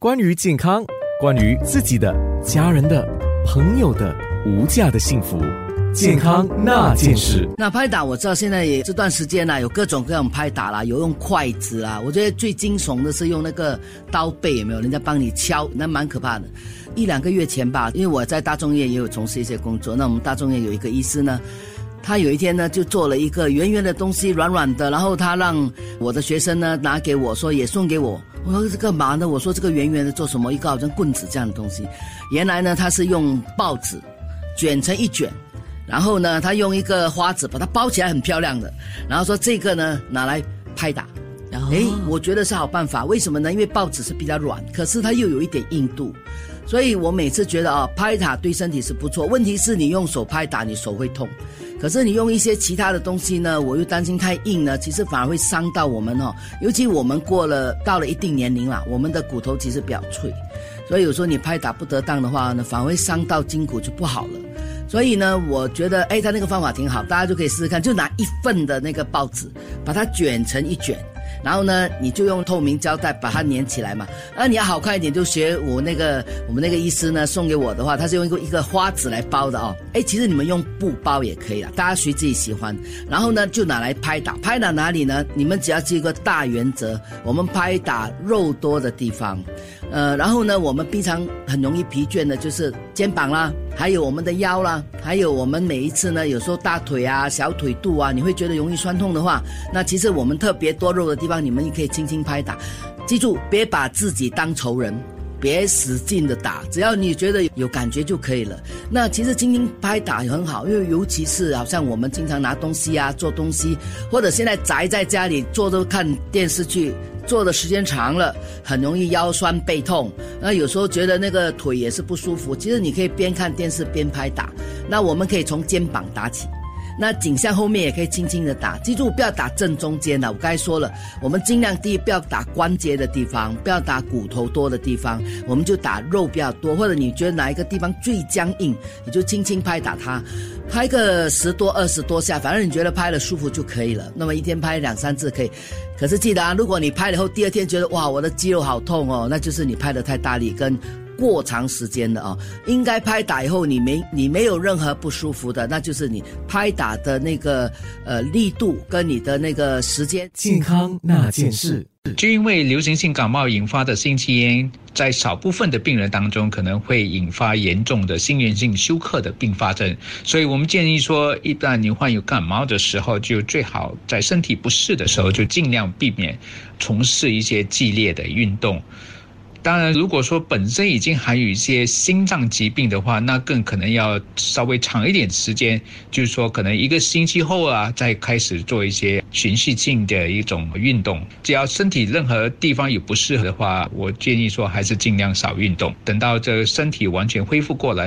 关于健康，关于自己的、家人的、朋友的无价的幸福，健康那件事。那拍打我知道现在也这段时间呢，有各种各样拍打啦，有用筷子啊，我觉得最惊悚的是用那个刀背，有没有？人家帮你敲，那蛮可怕的。一两个月前吧，因为我在大众医院也有从事一些工作，那我们大众医院有一个医师呢。他有一天呢，就做了一个圆圆的东西，软软的，然后他让我的学生呢拿给我说，也送给我。我说这干嘛呢？我说这个圆圆的做什么？一个好像棍子这样的东西。原来呢，它是用报纸卷成一卷，然后呢，他用一个花纸把它包起来，很漂亮的。然后说这个呢拿来拍打。哎，我觉得是好办法。为什么呢？因为报纸是比较软，可是它又有一点硬度，所以我每次觉得啊，拍打对身体是不错。问题是你用手拍打，你手会痛。可是你用一些其他的东西呢，我又担心太硬呢，其实反而会伤到我们哦。尤其我们过了到了一定年龄了，我们的骨头其实比较脆，所以有时候你拍打不得当的话呢，反而会伤到筋骨就不好了。所以呢，我觉得哎，他那个方法挺好，大家就可以试试看，就拿一份的那个报纸，把它卷成一卷。然后呢，你就用透明胶带把它粘起来嘛。那你要好看一点，就学我那个我们那个医师呢送给我的话，他是用一个一个花纸来包的哦。哎，其实你们用布包也可以了，大家随自己喜欢。然后呢，就拿来拍打，拍打哪里呢？你们只要记一个大原则，我们拍打肉多的地方。呃，然后呢，我们平常很容易疲倦的，就是肩膀啦，还有我们的腰啦，还有我们每一次呢，有时候大腿啊、小腿肚啊，你会觉得容易酸痛的话，那其实我们特别多肉的地方，你们也可以轻轻拍打。记住，别把自己当仇人，别使劲的打，只要你觉得有感觉就可以了。那其实轻轻拍打也很好，因为尤其是好像我们经常拿东西啊、做东西，或者现在宅在家里坐着看电视剧。坐的时间长了，很容易腰酸背痛。那有时候觉得那个腿也是不舒服。其实你可以边看电视边拍打。那我们可以从肩膀打起。那颈项后面也可以轻轻的打，记住不要打正中间的。我刚才说了，我们尽量第一不要打关节的地方，不要打骨头多的地方，我们就打肉比较多。或者你觉得哪一个地方最僵硬，你就轻轻拍打它，拍个十多二十多下，反正你觉得拍了舒服就可以了。那么一天拍两三次可以。可是记得啊，如果你拍了后第二天觉得哇我的肌肉好痛哦，那就是你拍的太大力跟。过长时间的啊，应该拍打以后你没你没有任何不舒服的，那就是你拍打的那个呃力度跟你的那个时间。健康那件事，就因为流行性感冒引发的心肌炎，在少部分的病人当中可能会引发严重的心源性休克的并发症，所以我们建议说，一旦你患有感冒的时候，就最好在身体不适的时候就尽量避免从事一些激烈的运动。当然，如果说本身已经含有一些心脏疾病的话，那更可能要稍微长一点时间，就是说可能一个星期后啊，再开始做一些循序性的一种运动。只要身体任何地方有不适合的话，我建议说还是尽量少运动，等到这身体完全恢复过来。